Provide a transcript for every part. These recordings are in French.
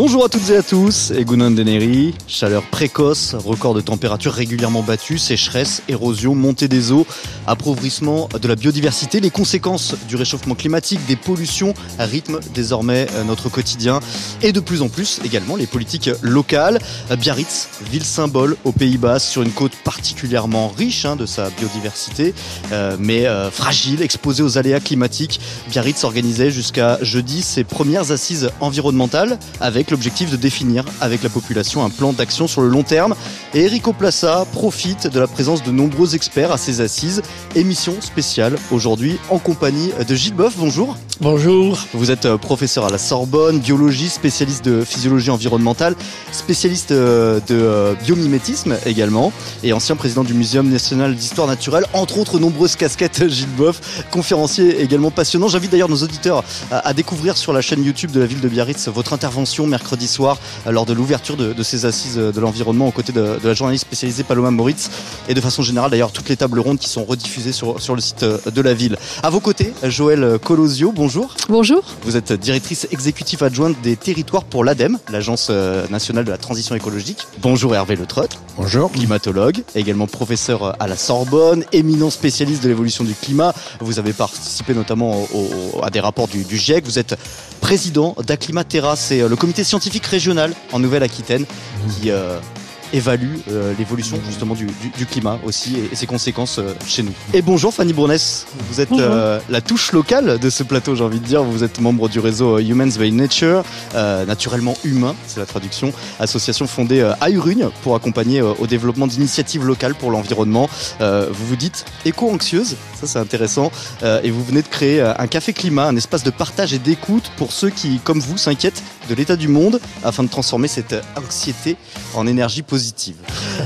Bonjour à toutes et à tous, Egunon Deneri, chaleur précoce, record de température régulièrement battu, sécheresse, érosion, montée des eaux, appauvrissement de la biodiversité, les conséquences du réchauffement climatique, des pollutions rythment désormais euh, notre quotidien et de plus en plus également les politiques locales. Biarritz, ville symbole aux Pays-Bas sur une côte particulièrement riche hein, de sa biodiversité, euh, mais euh, fragile, exposée aux aléas climatiques. Biarritz organisait jusqu'à jeudi ses premières assises environnementales avec l'objectif de définir avec la population un plan d'action sur le long terme. Et Erico Plaza profite de la présence de nombreux experts à ces assises. Émission spéciale aujourd'hui en compagnie de Gilles Boeuf. Bonjour. Bonjour. Vous êtes euh, professeur à la Sorbonne, biologie, spécialiste de physiologie environnementale, spécialiste euh, de euh, biomimétisme également, et ancien président du Muséum national d'histoire naturelle, entre autres nombreuses casquettes, Gilles Boeuf, conférencier également passionnant. J'invite d'ailleurs nos auditeurs à, découvrir sur la chaîne YouTube de la ville de Biarritz votre intervention mercredi soir lors de l'ouverture de, ces assises de l'environnement aux côtés de, la journaliste spécialisée Paloma Moritz, et de façon générale d'ailleurs toutes les tables rondes qui sont rediffusées sur, sur le site de la ville. À vos côtés, Joël Colosio, bonjour bonjour. Vous êtes directrice exécutive adjointe des territoires pour l'ADEME, l'Agence euh, nationale de la transition écologique. Bonjour Hervé Le Bonjour. Climatologue, également professeur à la Sorbonne, éminent spécialiste de l'évolution du climat. Vous avez participé notamment à des rapports du, GIEC. Vous êtes président d'Aclimatera, c'est euh, le comité scientifique régional en Nouvelle-Aquitaine qui euh, évalue euh, l'évolution justement du, climat aussi et, ses conséquences euh, chez nous. Et bonjour Fanny Bourness, vous êtes euh, la touche locale de ce plateau j'ai envie de dire, vous êtes membre du réseau Humans by Nature, naturellement humain, c'est la traduction, association fondée à Urugne pour accompagner au développement d'initiatives locales pour l'environnement. vous vous dites éco-anxieuse, ça c'est intéressant, et vous venez de créer un café climat, un espace de partage et d'écoute pour ceux qui, comme vous, s'inquiètent de l'état du monde afin de transformer cette anxiété en énergie positive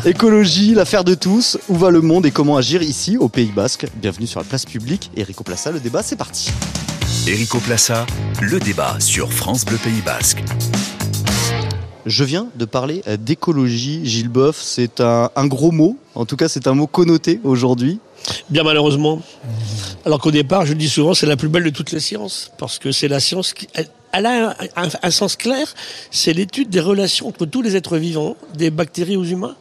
Écologie, l'affaire de tous. Où va le monde et comment agir ici au Pays Basque? Bienvenue sur la place publique. Erico Plaza, le débat, c'est parti. Erico Plaza, le débat sur France Bleu Pays Basque. Je viens de parler d'écologie, Gilles Boeuf. C'est un, gros mot. En tout cas, c'est un mot connoté aujourd'hui. Bien malheureusement. Alors qu'au départ, je le dis souvent, c'est la plus belle de toutes les sciences. Parce que c'est la science qui elle a un, sens clair, c'est l'étude des relations entre tous les êtres vivants, des bactéries aux humains.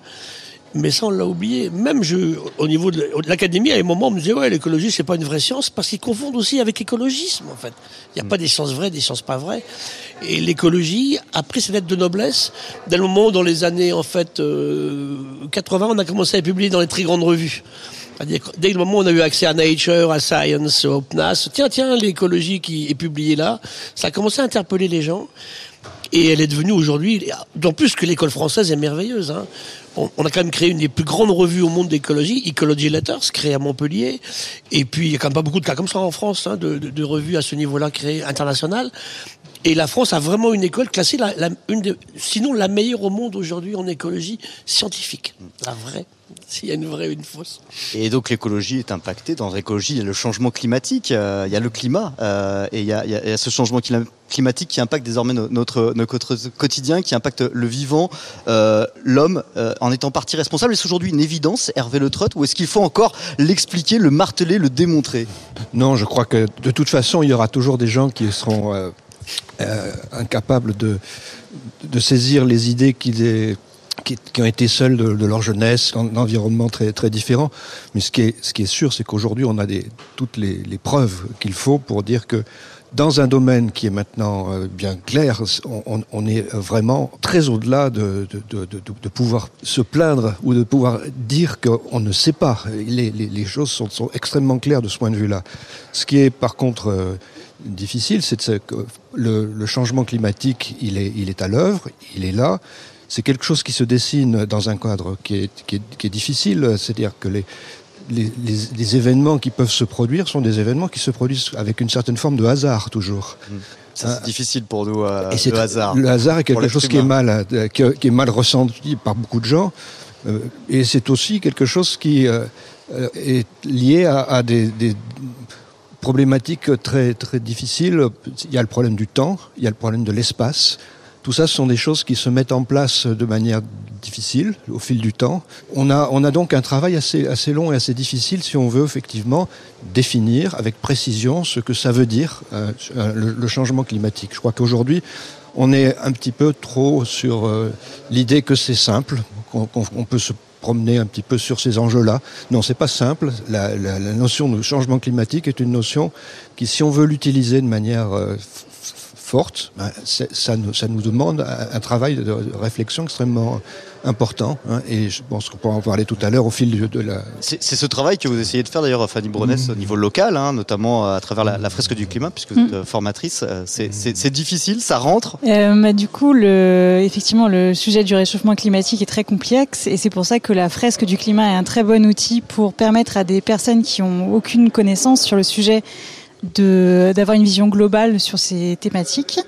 Mais ça, on l'a oublié. Même je, au niveau de l'académie, à un moment, on me disait, ouais, l'écologie, c'est pas une vraie science, parce qu'ils confondent aussi avec l'écologisme, en fait. Il n'y a pas des sciences vraies, des sciences pas vraies. Et l'écologie a pris ses lettres de noblesse dès le moment où, dans les années, en fait, 80, euh, on a commencé à publier dans les très grandes revues dès le moment où on a eu accès à Nature, à Science, au PNAS, tiens, tiens, l'écologie qui est publiée là, ça a commencé à interpeller les gens. Et elle est devenue aujourd'hui, d'autant plus que l'école française est merveilleuse. Hein. On, a quand même créé une des plus grandes revues au monde d'écologie, Ecology Letters, créée à Montpellier. Et puis, il y a quand même pas beaucoup de cas comme ça en France, hein, de, de, revues à ce niveau-là créées internationales. Et la France a vraiment une école classée, la, une sinon la meilleure au monde aujourd'hui en écologie scientifique. La vraie. S'il y a une vraie ou une fausse. Et donc l'écologie est impactée. Dans l'écologie, il y a le changement climatique, euh, il y a le climat, euh, et il y, a, ce changement climatique qui impacte désormais notre, notre quotidien, qui impacte le vivant, euh, l'homme, en étant partie responsable. Est-ce aujourd'hui une évidence, Hervé Le Trott, ou est-ce qu'il faut encore l'expliquer, le marteler, le démontrer? Non, je crois que de toute façon, il y aura toujours des gens qui seront incapables de, de saisir les idées qu'ils aient qui, ont été seuls de, leur jeunesse, un environnement très, très différent. Mais ce qui est, ce qui est sûr, c'est qu'aujourd'hui, on a toutes les, preuves qu'il faut pour dire que dans un domaine qui est maintenant euh, bien clair, on, est vraiment très au-delà de, de, pouvoir se plaindre ou de pouvoir dire qu'on ne sait pas. Les, les, choses sont, sont, extrêmement claires de ce point de vue-là. Ce qui est par contre euh, difficile, c'est que le, le, changement climatique, il est, il est à l'œuvre, il est là c'est quelque chose qui se dessine dans un cadre qui est, qui est, difficile, c'est-à-dire que les, les, événements qui peuvent se produire sont des événements qui se produisent avec une certaine forme de hasard toujours. Mmh. Ça, c'est difficile pour nous, euh, le hasard. Le hasard est quelque chose qui est, mal, euh, qui, est mal ressenti par beaucoup de gens. Euh, et c'est aussi quelque chose qui est lié à, des, des, problématiques très, très difficiles. Il y a le problème du temps, il y a le problème de l'espace. Tout ça, ce sont des choses qui se mettent en place de manière difficile au fil du temps. On a, on a donc un travail assez, assez long et assez difficile si on veut effectivement définir avec précision ce que ça veut dire euh, le, changement climatique. Je crois qu'aujourd'hui, on est un petit peu trop sur euh, l'idée que c'est simple, qu'on peut se promener un petit peu sur ces enjeux-là. Non, c'est pas simple. La, la, notion de changement climatique est une notion qui, si on veut l'utiliser de manière euh, forte, ben, ça, nous, ça nous demande un, un travail de réflexion extrêmement important. Hein, et je pense qu'on pourra en parler tout à l'heure au fil de, la. C'est ce travail que vous essayez de faire d'ailleurs, Fanny Bournès, mmh. au niveau local, hein, notamment à travers la, la, fresque du climat, puisque vous êtes mmh. formatrice. C'est difficile, ça rentre? Euh, bah, Du coup, le, effectivement, le sujet du réchauffement climatique est très complexe et c'est pour ça que la fresque du climat est un très bon outil pour permettre à des personnes qui ont aucune connaissance sur le sujet d'avoir une vision globale sur ces thématiques.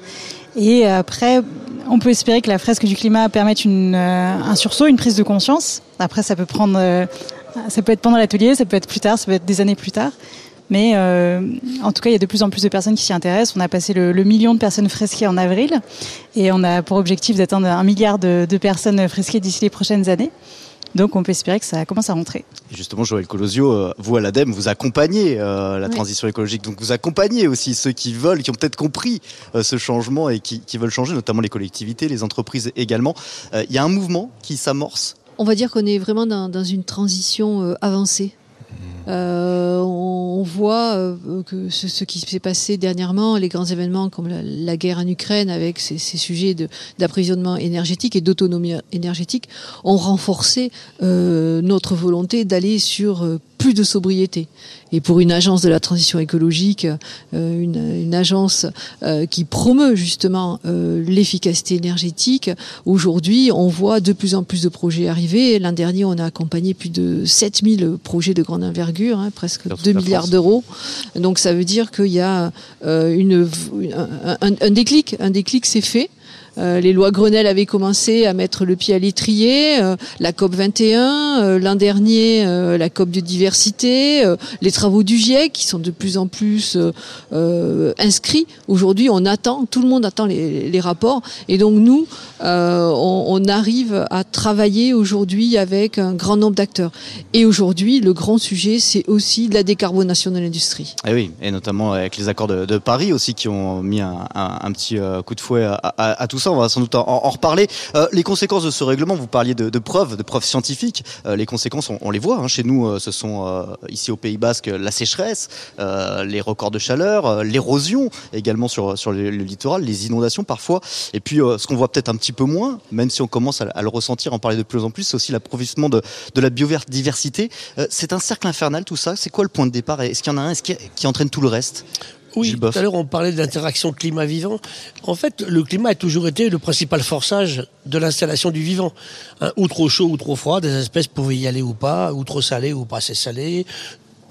Et après, on peut espérer que la fresque du climat permette une, euh, un sursaut, une prise de conscience. Après, ça peut prendre, euh, ça peut être pendant l'atelier, ça peut être plus tard, ça peut être des années plus tard. Mais euh, en tout cas, il y a de plus en plus de personnes qui s'y intéressent. On a passé le, le, million de personnes fresquées en avril et on a pour objectif d'atteindre un milliard de, de personnes fresquées d'ici les prochaines années. Donc on peut espérer que ça commence à rentrer. Et justement, Joël Colosio, euh, vous à l'ADEME, vous accompagnez euh, la oui. transition écologique. Donc vous accompagnez aussi ceux qui veulent, qui ont peut-être compris euh, ce changement et qui, qui, veulent changer, notamment les collectivités, les entreprises également. Il y a un mouvement qui s'amorce? On va dire qu'on est vraiment dans, dans une transition avancée euh, on voit euh, que ce, qui s'est passé dernièrement, les grands événements comme la, guerre en Ukraine avec ces, sujets d'approvisionnement énergétique et d'autonomie énergétique, ont renforcé euh, notre volonté d'aller sur plus de sobriété. Et pour une agence de la transition écologique, euh, une, une, agence euh, qui promeut justement euh, l'efficacité énergétique, aujourd'hui, on voit de plus en plus de projets arriver. L'an dernier, on a accompagné plus de 7000 projets de grande envergure, hein, presque 2 milliards d'euros. Donc ça veut dire qu'il y a une, un, un, un déclic, un déclic s'est fait. Euh, les lois Grenelle avaient commencé à mettre le pied à l'étrier, euh, la COP 21, euh, l'an dernier la COP de diversité, les travaux du GIEC qui sont de plus en plus inscrits. Aujourd'hui, on attend, tout le monde attend les, rapports, et donc nous, on, arrive à travailler aujourd'hui avec un grand nombre d'acteurs. Et aujourd'hui, le grand sujet, c'est aussi la décarbonation de l'industrie. Et eh oui, et notamment avec les accords de, Paris aussi qui ont mis un, petit coup de fouet à tout ça, on va sans doute en, reparler. Euh, les conséquences de ce règlement, vous parliez de, preuves, de preuves scientifiques. Euh, les conséquences, on, les voit. Hein. Chez nous, euh, ce sont ici au Pays Basque la sécheresse, les records de chaleur, l'érosion également sur, sur le, littoral, les inondations parfois. Et puis, ce qu'on voit peut-être un petit peu moins, même si on commence à, le ressentir, en parler de plus en plus, c'est aussi l'approvissement de, la biodiversité. c'est un cercle infernal tout ça. C'est quoi le point de départ? Est-ce qu'il y en a un? Qui entraîne tout le reste? Oui, tout à l'heure on parlait de l'interaction climat-vivant. En fait, le climat a toujours été le principal forçage de l'installation du vivant. Hein, ou trop chaud ou trop froid, des espèces pouvaient y aller ou pas, ou trop salé ou pas assez salé,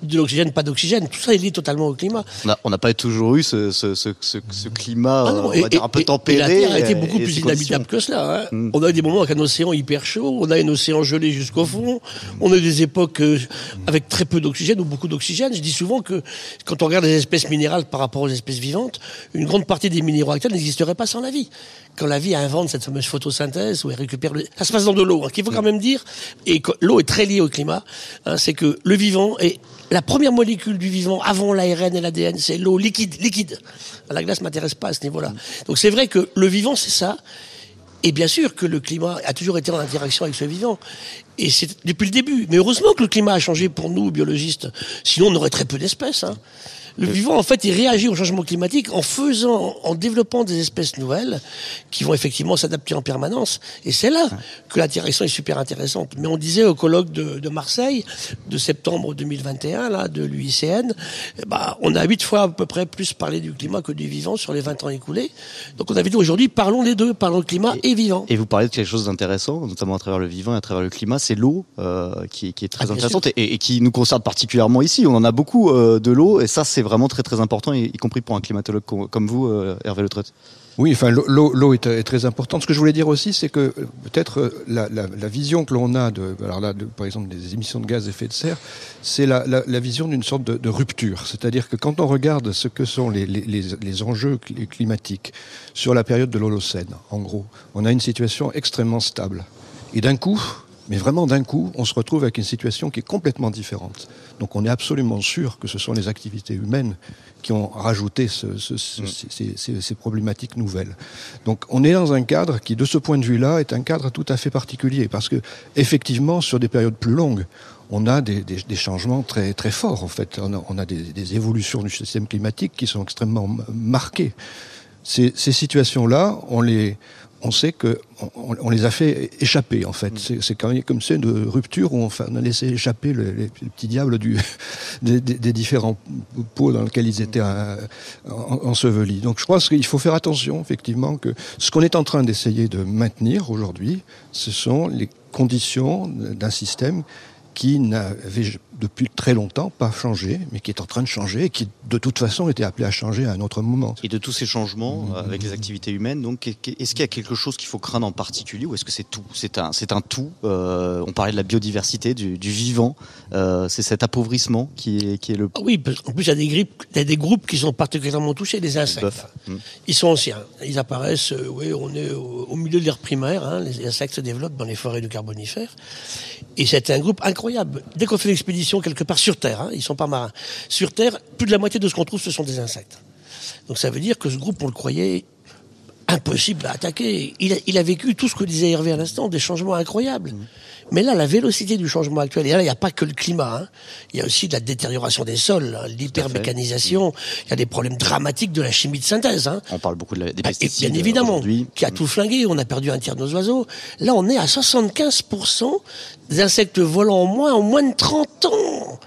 de l'oxygène, pas d'oxygène. Tout ça est lié totalement au climat. On n'a pas toujours eu ce, ce, ce, ce climat ah non, et, dire, un peu tempéré. Et la Terre a été beaucoup plus inhabitable que cela. Hein. Mm. On a eu des moments avec un océan hyper chaud, on a un océan gelé jusqu'au fond, on a eu des époques euh, avec très peu d'oxygène ou beaucoup d'oxygène. Je dis souvent que quand on regarde les espèces minérales par rapport aux espèces vivantes, une grande partie des minéraux actuels n'existeraient pas sans la vie. Quand la vie invente cette fameuse photosynthèse où elle récupère le... Ça se passe dans de l'eau, hein, qu'il faut quand même dire, et l'eau est très liée au climat, hein, c'est que le vivant est la première molécule du vivant avant l'ARN et l'ADN, c'est l'eau liquide, liquide. La glace m'intéresse pas à ce niveau-là. Donc c'est vrai que le vivant, c'est ça. Et bien sûr que le climat a toujours été en interaction avec ce vivant. Et c'est depuis le début. Mais heureusement que le climat a changé pour nous, biologistes. Sinon, on aurait très peu d'espèces. Hein. Le vivant, en fait, il réagit au changement climatique en faisant, en développant des espèces nouvelles qui vont effectivement s'adapter en permanence. Et c'est là que l'interaction est super intéressante. Mais on disait au colloque de, de Marseille, de septembre 2021, là, de l'UICN, bah, on a huit fois à peu près plus parlé du climat que du vivant sur les 20 ans écoulés. Donc on avait dit aujourd'hui, parlons les deux, parlons climat et, et, vivant. Et vous parlez de quelque chose d'intéressant, notamment à travers le vivant et à travers le climat, c'est l'eau euh, qui, qui, est très ah, intéressante et, et, qui nous concerne particulièrement ici. On en a beaucoup euh, de l'eau et ça, c'est c'est vraiment très très important, y, compris pour un climatologue comme vous, euh, Hervé Le. Oui, enfin, l'eau est, très importante. Ce que je voulais dire aussi, c'est que euh, peut-être euh, la, vision que l'on a, de, alors là, par exemple, des émissions de gaz à effet de serre, c'est la, vision d'une sorte de, rupture. C'est-à-dire que quand on regarde ce que sont les enjeux climatiques sur la période de l'Holocène, en gros, on a une situation extrêmement stable. Et d'un coup, Mais vraiment, d'un coup, on se retrouve avec une situation qui est complètement différente. Donc on est absolument sûr que ce sont les activités humaines qui ont rajouté ce, ce, ce, ces, ces, ces, problématiques nouvelles. Donc on est dans un cadre qui, de ce point de vue-là, est un cadre tout à fait particulier, parce que effectivement, sur des périodes plus longues, on a des, des, des, changements très, très forts, en fait. On a, on a des, des, évolutions du système climatique qui sont extrêmement marquées. Ces, ces situations-là, on les, on sait que on, les a fait échapper en fait. Mm. C'est quand même comme c'est de rupture où on, on, a laissé échapper le, les, les, petits diables du, des, des, des, différents pots dans lesquels ils étaient euh, ensevelis. Donc je crois qu'il faut faire attention effectivement que ce qu'on est en train d'essayer de maintenir aujourd'hui, ce sont les conditions d'un système qui n'avait depuis très longtemps pas changé, mais qui est en train de changer et qui de toute façon était appelé à changer à un autre moment. Et de tous ces changements mmh. avec les activités humaines, donc est-ce qu'il y a quelque chose qu'il faut craindre en particulier ou est-ce que c'est tout? C'est un, c'est un tout. Euh, on parlait de la biodiversité, du, du vivant. Euh, c'est cet appauvrissement qui est, qui est le. Ah oui, en plus il y a des, grippes, il y a des groupes qui sont particulièrement touchés, les insectes. Mmh. Ils sont anciens. Ils apparaissent. Euh, oui, on est au, au milieu de l'ère primaire. Hein, les insectes se développent dans les forêts du Carbonifère. Et c'est un groupe incroyable. Dès qu'on fait l'expédition quelque part sur Terre, hein, ils sont pas marins, sur Terre, plus de la moitié de ce qu'on trouve, ce sont des insectes. Donc ça veut dire que ce groupe, on le croyait impossible à attaquer. Il a, vécu tout ce que disait Hervé à l'instant, des changements incroyables. Mmh. Mais là, la vélocité du changement actuel, et là, il n'y a pas que le climat, hein. il y a aussi de la détérioration des sols, hein, l'hypermécanisation, il y a des problèmes dramatiques de la chimie de synthèse. Hein. On parle beaucoup de la, des pesticides. Et bien évidemment, qui a tout flingué, on a perdu un tiers de nos oiseaux. Là, on est à 75% des insectes volants en moins en moins de 30 ans.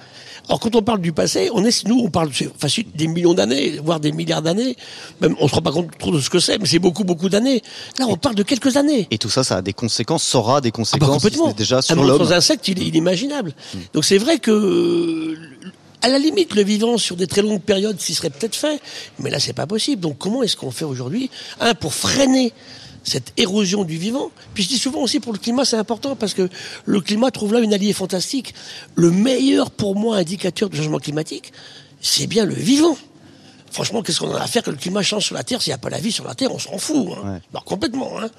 Alors quand on parle du passé, on est, nous, on parle enfin, des millions d'années, voire des milliards d'années. Même, on se rend pas compte trop de ce que c'est, mais c'est beaucoup, beaucoup d'années. Là, on parle de quelques années. Et tout ça, ça a des conséquences, ça aura des conséquences. Ah bah complètement. déjà sur l'homme. Sans insectes, il est inimaginable. Mmh. Donc c'est vrai que à la limite, le vivant sur des très longues périodes, s'y serait peut-être fait, mais là, c'est pas possible. Donc, comment est-ce qu'on fait aujourd'hui, un, pour freiner cette érosion du vivant. Puis je dis souvent aussi pour le climat, c'est important parce que le climat trouve là une alliée fantastique. Le meilleur pour moi indicateur du changement climatique, c'est bien le vivant. Franchement, qu'est-ce qu'on a à faire que le climat change sur la Terre S'il n'y a pas la vie sur la Terre, on s'en fout. Hein. Ouais. Alors, complètement. Hein.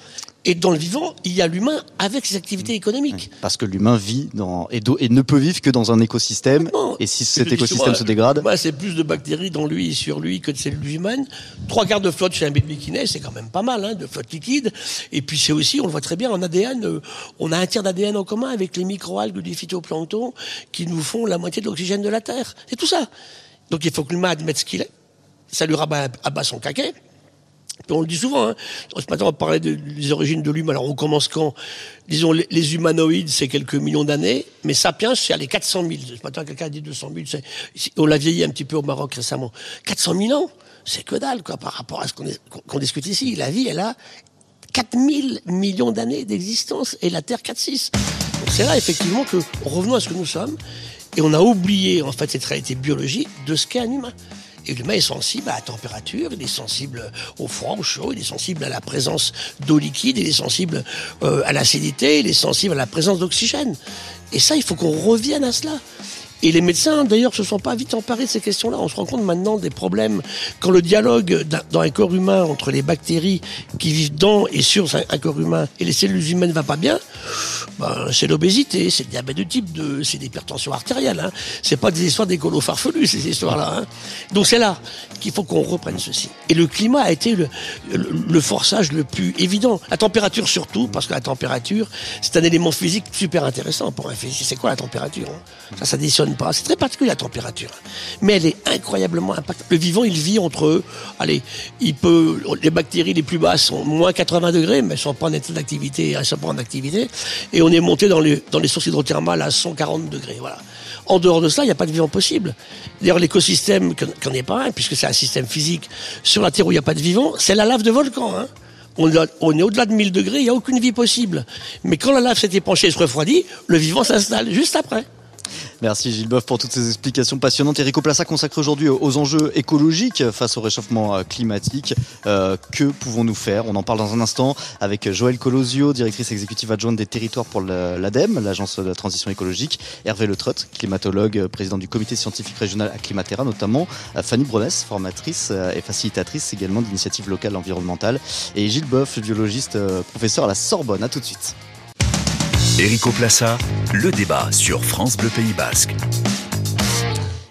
Et dans le vivant, il y a l'humain avec ses activités économiques. Parce que l'humain vit dans et, et, ne peut vivre que dans un écosystème. Et si cet écosystème se dégrade, bah, c'est plus de bactéries dans lui, sur lui, que de cellules humaines. Trois quarts de flotte chez un bébé qui naît, c'est quand même pas mal, hein, de flotte liquide. Et puis c'est aussi, on le voit très bien en ADN, euh, on a un tiers d'ADN en commun avec les microalgues du phytoplancton qui nous font la moitié de l'oxygène de la Terre. C'est tout ça. Donc il faut que l'humain admette ce qu'il est ça lui rabat à son caquet. Puis on le dit souvent. Hein. Ce matin, on parlait de, des origines de l'humain. Alors, on commence quand Disons, les, humanoïdes, c'est quelques millions d'années, mais Sapiens, c'est à les 400 000. Ce matin, quelqu'un a dit 200 000. On l'a vieilli un petit peu au Maroc récemment. 400 000 ans, c'est que dalle, quoi, par rapport à ce qu'on qu discute ici. La vie, elle a 4 000 millions d'années d'existence et la Terre 4-6. Donc, c'est là, effectivement, que, revenons à ce que nous sommes, et on a oublié, en fait, cette réalité biologique de ce qu'est un humain. Et l'humain est sensible à la température, il est sensible au froid, au chaud, il est sensible à la présence d'eau liquide, il est sensible euh, à l'acidité, il est sensible à la présence d'oxygène. Et ça, il faut qu'on revienne à cela. Et les médecins, d'ailleurs, se sont pas vite emparés de ces questions-là. On se rend compte maintenant des problèmes quand le dialogue dans un corps humain entre les bactéries qui vivent dans et sur un corps humain et les cellules humaines va pas bien. Ben, c'est l'obésité, c'est le diabète de type 2, c'est l'hypertension artérielle. Hein. C'est pas des histoires d'écolo farfelus, ces histoires-là. Hein. Donc c'est là qu'il faut qu'on reprenne ceci. Et le climat a été le, forçage le plus évident. La température surtout, parce que la température, c'est un élément physique super intéressant pour un physicien. C'est quoi la température hein? Ça, ça pas. C'est très particulier la température. Mais elle est incroyablement impactante. Le vivant, il vit entre, allez, il peut, les bactéries les plus basses sont moins 80 degrés, mais elles sont pas en état d'activité, elles sont pas en activité. Et on est monté dans les, dans les sources hydrothermales à 140 degrés. Voilà. En dehors de ça, il n'y a pas de vivant possible. D'ailleurs, l'écosystème, qu'en est pas un, puisque c'est un système physique, sur la Terre où il n'y a pas de vivant, c'est la lave de volcan. Hein. On, est au-delà de 1000 degrés, il n'y a aucune vie possible. Mais quand la lave s'est épanchée et se refroidit, le vivant s'installe juste après. Merci Gilles Boeuf pour toutes ces explications passionnantes. Erico Plassa consacre aujourd'hui aux enjeux écologiques face au réchauffement climatique. Euh, que pouvons-nous faire? On en parle dans un instant avec Joëlle Colosio, directrice exécutive adjointe des territoires pour l'ADEME, l'agence de la transition écologique. Hervé Le Trott, climatologue, président du comité scientifique régional à Climatera notamment. Fanny Bronès, formatrice et facilitatrice également d'initiatives locales environnementales. Et Gilles Boeuf, biologiste, professeur à la Sorbonne. À tout de suite. Erico Plassa, le débat sur France Bleu Pays Basque.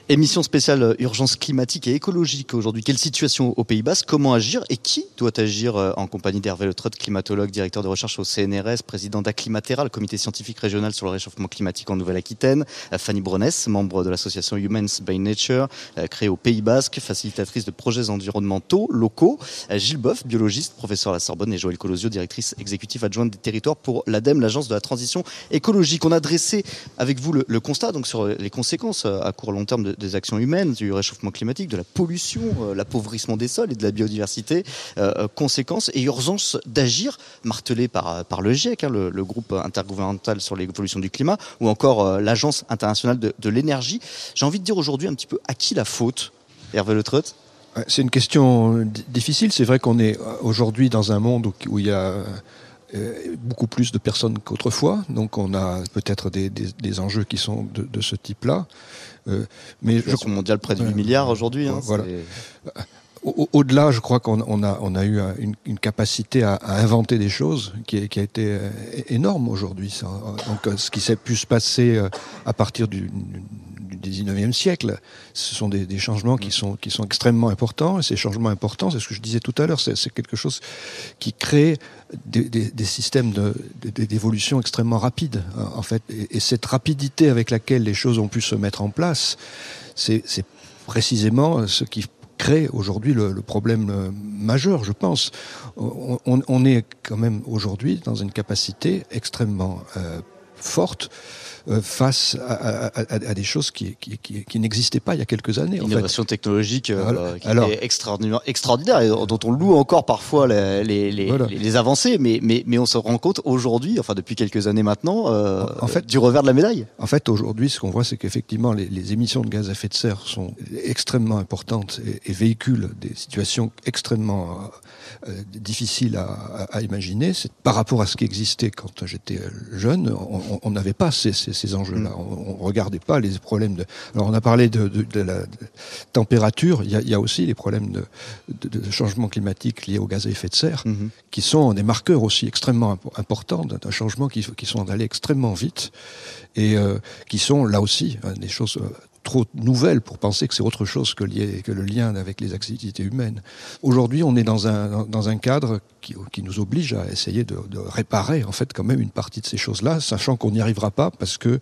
Émission spéciale euh, urgence climatique et écologique aujourd'hui. Quelle situation au Pays Basque? Comment agir? Et qui doit agir euh, en compagnie d'Hervé Le climatologue, directeur de recherche au CNRS, président d'Acclimatera, le comité scientifique régional sur le réchauffement climatique en Nouvelle-Aquitaine. Euh, Fanny Bronès, membre de l'association Humans by Nature, créée au Pays Basque, facilitatrice de projets environnementaux locaux. Gilles Boeuf, biologiste, professeur à la Sorbonne, et Joël Colosio, directrice exécutive adjointe des territoires pour l'ADEME, l'agence de la transition écologique. On a dressé avec vous le, constat donc sur les conséquences à court long terme de, des actions humaines, du réchauffement climatique, de la pollution, euh, l'appauvrissement des sols et de la biodiversité. Euh, euh, conséquences et urgence d'agir, martelé par, par le GIEC, hein, le, groupe intergouvernemental sur l'évolution du climat, ou encore l'Agence internationale de, l'énergie. J'ai envie de dire aujourd'hui un petit peu à qui la faute, Hervé Le c'est une question difficile. C'est vrai qu'on est aujourd'hui dans un monde où, il y a beaucoup plus de personnes qu'autrefois, donc on a peut-être des, enjeux qui sont de ce type-là. Euh, mais je mondial près de 8 milliards aujourd'hui. Hein, voilà. Au-delà, je crois qu'on a, eu une, capacité à, inventer des choses qui, a été euh, énorme aujourd'hui. Donc, euh, ce qui s'est pu se passer à partir du, du 19e siècle, ce sont des, changements qui sont, extrêmement importants. Et ces changements importants, c'est ce que je disais tout à l'heure, c'est quelque chose qui crée des, des systèmes d'évolution extrêmement rapides, en fait. Et, cette rapidité avec laquelle les choses ont pu se mettre en place, c'est précisément ce qui crée aujourd'hui le, problème euh, majeur, je pense. On, est quand même aujourd'hui dans une capacité extrêmement euh, forte face à, des choses qui, qui, n'existaient pas il y a quelques années. Innovation technologique euh, qui est extraordinaire, extraordinaire et dont on loue encore parfois les, les, les, avancées, mais, mais, mais on se rend compte aujourd'hui, enfin depuis quelques années maintenant, euh, en fait, du revers de la médaille. En fait, aujourd'hui, ce qu'on voit, c'est qu'effectivement, les, émissions de gaz à effet de serre sont extrêmement importantes et, véhiculent des situations extrêmement difficiles à, à, imaginer. Par rapport à ce qui existait quand j'étais jeune, on n'avait pas ces ces enjeux-là. Mm. On, ne regardait pas les problèmes de. Alors on a parlé de, la température. Il y, a, aussi les problèmes de, changement climatique liés aux gaz à effet de serre, mm-hmm. qui sont des marqueurs aussi extrêmement importants d'un changement qui, qui, sont allés extrêmement vite et euh, qui sont là aussi hein, des choses euh, trop nouvelles pour penser que c'est autre chose que, le lien avec les activités humaines. Aujourd'hui, on est dans un, cadre qui, qui, nous oblige à essayer de, de, réparer en fait quand même une partie de ces choses-là, sachant qu'on n'y arrivera pas parce que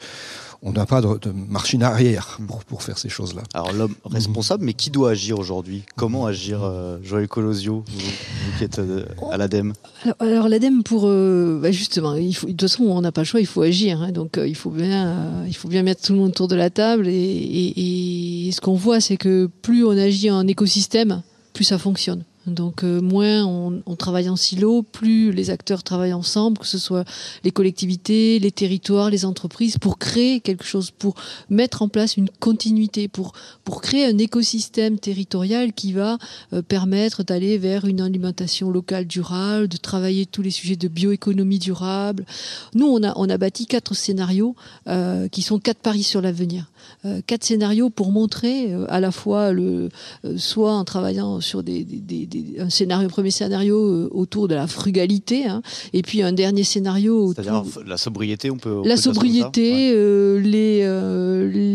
on n'a pas de, de, machine arrière pour, pour faire ces choses-là. Alors l'homme responsable, mais qui doit agir aujourd'hui? Comment agir, euh, Joël Colosio, vous, qui êtes euh, à l'ADEME? Alors, l'ADEME, pour euh, bah justement, il faut, de toute façon, on n'a pas le choix, il faut agir. Hein, donc il faut bien, il faut bien mettre tout le monde autour de la table. Et, et, et ce qu'on voit, c'est que plus on agit en écosystème, plus ça fonctionne. Donc euh, moins on, travaille en silo, plus les acteurs travaillent ensemble, que ce soit les collectivités, les territoires, les entreprises, pour créer quelque chose, pour mettre en place une continuité, pour, pour créer un écosystème territorial qui va euh, permettre d'aller vers une alimentation locale durable, de travailler tous les sujets de bioéconomie durable. Nous, on a, on a bâti quatre scénarios euh, qui sont quatre paris sur l'avenir. Euh, quatre scénarios pour montrer euh, à la fois le euh, soit en travaillant sur des, des, des, un scénario premier scénario autour de la frugalité hein, et puis un dernier scénario c'est-à-dire la sobriété on peut la sobriété les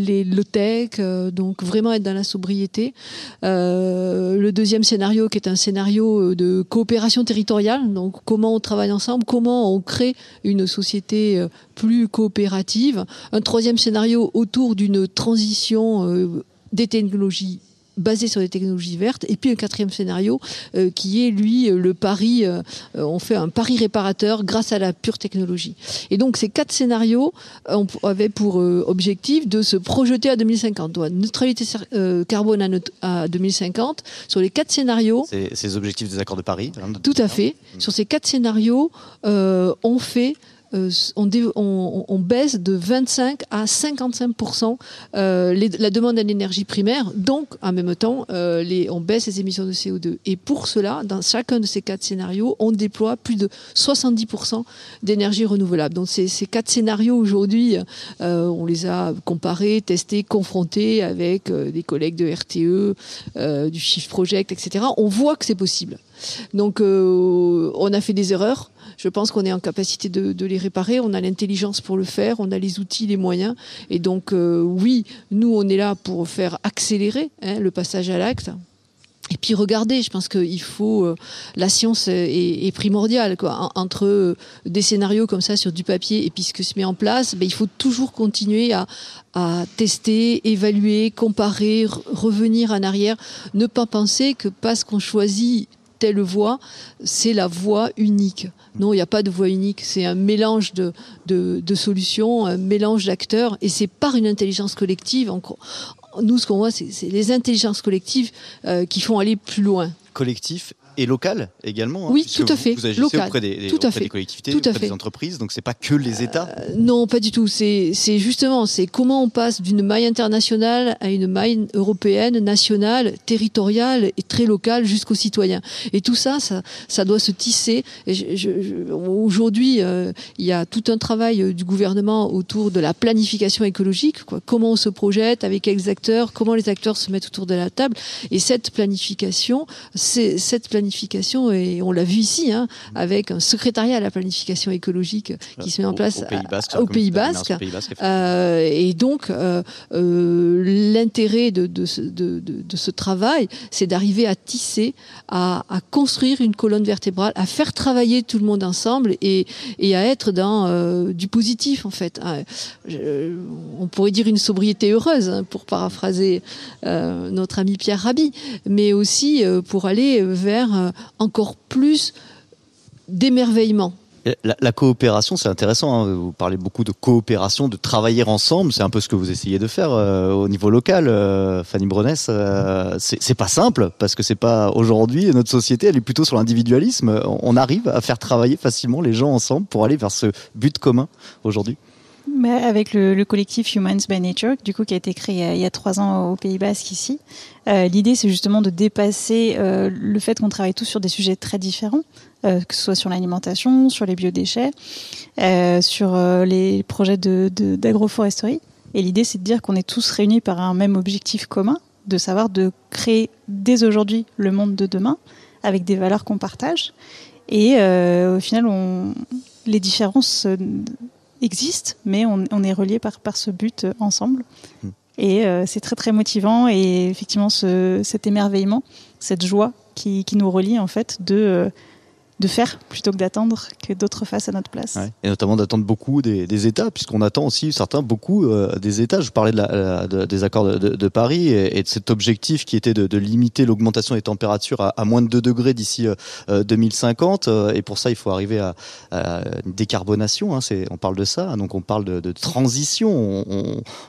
les low tech donc vraiment être dans la sobriété. Le deuxième scénario qui est un scénario de coopération territoriale donc comment on travaille ensemble comment on crée une société plus coopérative. Un troisième scénario autour d'une transition euh, des technologies basées sur des technologies vertes, et puis un quatrième scénario euh, qui est lui le pari, euh, on fait un pari réparateur grâce à la pure technologie. Et donc ces quatre scénarios on avaient pour objectif de se projeter à 2050, donc neutralité carbone à, 2050. Sur les quatre scénarios, c'est ces objectifs des accords de Paris. Hein, tout à fait. Sur ces quatre scénarios, on fait euh, on, baisse de 25 à 55% euh, la demande d'énergie primaire, donc en même temps, euh, on baisse les émissions de CO2. Et pour cela, dans chacun de ces quatre scénarios, on déploie plus de 70% d'énergie renouvelable. Donc ces, quatre scénarios aujourd'hui, on les a comparés, testés, confrontés avec des collègues de RTE, du Shift Project, etc. On voit que c'est possible. Donc on a fait des erreurs je pense qu'on est en capacité de, les réparer. On a l'intelligence pour le faire, on a les outils, les moyens. Et donc, euh, oui, nous, on est là pour faire accélérer hein, le passage à l'acte. Et puis regardez, je pense qu'il faut euh, la science est, primordiale entre euh, des scénarios comme ça sur du papier et puis ce que se met en place, ben, il faut toujours continuer à tester, évaluer, comparer, revenir en arrière, ne pas penser que parce qu'on choisit telle voie, c'est la voie unique. Non, il n'y a pas de voie unique. C'est un mélange de, solutions, un mélange d'acteurs, et c'est par une intelligence collective. Nous, ce qu'on voit, c'est les intelligences collectives euh, qui font aller plus loin. Collectif et local également. Hein, oui, tout à fait. Vous agissez local. auprès des, tout auprès à fait. des collectivités, tout à auprès fait. des entreprises, donc c'est pas que les États. Euh, non, pas du tout. C'est justement, c'est comment on passe d'une maille internationale à une maille européenne, nationale, territoriale et très locale jusqu'aux citoyens. Et tout ça, ça, ça doit se tisser. Aujourd'hui, euh, il y a tout un travail euh, du gouvernement autour de la planification écologique. Quoi. Comment on se projette, avec quels acteurs, comment les acteurs se mettent autour de la table. Et cette planification, cette planification et on l'a vu ici, hein, avec un secrétariat à la planification écologique qui se met en place au, Pays Basque. Euh, et donc, euh, euh, l'intérêt de, de, de, de, ce travail, c'est d'arriver à tisser, à, à, construire une colonne vertébrale, à faire travailler tout le monde ensemble et, et à être dans euh, du positif, en fait. Je, on pourrait dire une sobriété heureuse, hein, pour paraphraser notre ami Pierre Rabhi, mais aussi pour aller vers encore plus d'émerveillement. La, coopération, c'est intéressant. Hein. Vous parlez beaucoup de coopération, de travailler ensemble. C'est un peu ce que vous essayez de faire euh, au niveau local, euh, Fanny Bronès. Euh, c'est pas simple parce que c'est pas aujourd'hui notre société. Elle est plutôt sur l'individualisme. On arrive à faire travailler facilement les gens ensemble pour aller vers ce but commun aujourd'hui. Mais avec le, le, collectif Humans by Nature, du coup, qui a été créé il y a trois ans au Pays Basque ici, euh, l'idée c'est justement de dépasser euh, le fait qu'on travaille tous sur des sujets très différents, euh, que ce soit sur l'alimentation, sur les biodéchets, euh, sur euh, les projets d'agroforesterie. Et l'idée c'est de dire qu'on est tous réunis par un même objectif commun, de savoir de créer dès aujourd'hui le monde de demain avec des valeurs qu'on partage. Et euh, au final, les différences existe, mais on, on, est relié par, par ce but ensemble. Mmh. Et euh, c'est très très motivant et effectivement ce, cet émerveillement, cette joie qui, qui, nous relie en fait de, euh, de faire plutôt que d'attendre que d'autres fassent à notre place. Et notamment d'attendre beaucoup des, États, puisqu'on attend aussi certains beaucoup euh, des États. Je parlais de la, de, des accords de, Paris et, de cet objectif qui était de, limiter l'augmentation des températures à, moins de 2 degrés d'ici euh, 2050. et pour ça, il faut arriver à, une décarbonation. Hein, on parle de ça. Donc on parle de, transition.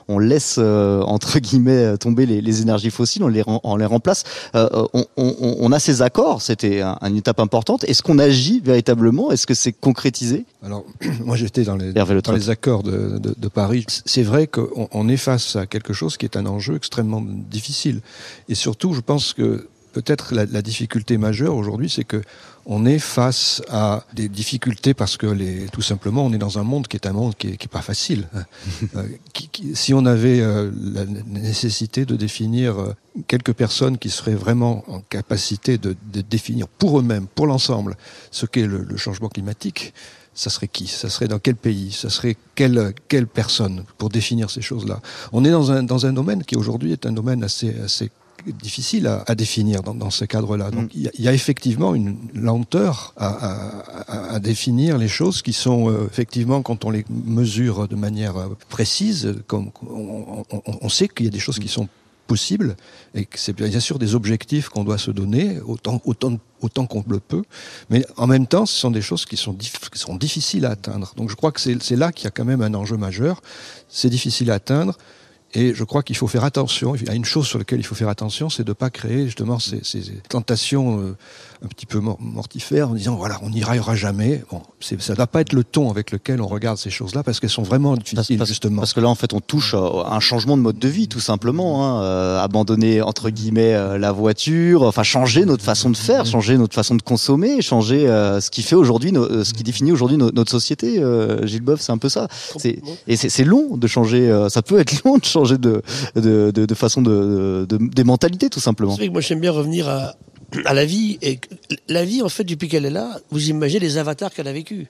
On, laisse euh, entre guillemets tomber les, énergies fossiles. On les, on les remplace. Euh, on, on, a ces accords. C'était un, une étape importante. Est-ce qu'on agit véritablement? Est-ce que c'est concrétisé? Alors, moi j'étais dans les, dans les accords de, de, de Paris. C'est vrai qu'on on est face à quelque chose qui est un enjeu extrêmement difficile. Et surtout, je pense que peut-être la, la, difficulté majeure aujourd'hui, c'est que on est face à des difficultés parce que les, tout simplement, on est dans un monde qui est un monde qui est, qui est pas facile. euh, qui, qui, si on avait euh, la nécessité de définir euh, quelques personnes qui seraient vraiment en capacité de, de définir pour eux-mêmes, pour l'ensemble, ce qu'est le, le changement climatique, ça serait qui? Ça serait dans quel pays? Ça serait quelle, quelle personne pour définir ces choses-là? On est dans un, dans un domaine qui aujourd'hui est un domaine assez, assez difficile à, à définir dans, dans ce cadre-là. Donc il mm. y, y, a effectivement une lenteur à, à, à, définir les choses qui sont euh, effectivement quand on les mesure de manière euh, précise, comme on, on, on sait qu'il y a des choses qui sont possibles et que c'est bien sûr des objectifs qu'on doit se donner autant autant autant qu'on le peut, mais en même temps, ce sont des choses qui sont, qui sont difficiles à atteindre. Donc je crois que c'est là qu'il y a quand même un enjeu majeur. C'est difficile à atteindre. Et je crois qu'il faut faire attention. Il y a une chose sur laquelle il faut faire attention, c'est de ne pas créer justement ces, ces tentations euh, un petit peu mortifères en disant voilà, on n'y arrivera jamais. Bon, ça ne doit pas être le ton avec lequel on regarde ces choses-là parce qu'elles sont vraiment difficiles parce, justement. Parce que là, en fait, on touche à un changement de mode de vie, tout simplement. Hein. Euh, abandonner entre guillemets euh, la voiture, enfin changer notre façon de faire, changer notre façon de consommer, changer euh, ce qui fait aujourd'hui, ce qui définit aujourd'hui no notre société. Euh, Gilles Boeuf, c'est un peu ça. Et c'est long de changer. ça peut être long de changer de, de, de, de façon de, de, des mentalités, tout simplement. C'est vrai que moi j'aime bien revenir à, à la vie. Et la vie, en fait, depuis qu'elle est là, vous imaginez les avatars qu'elle a vécu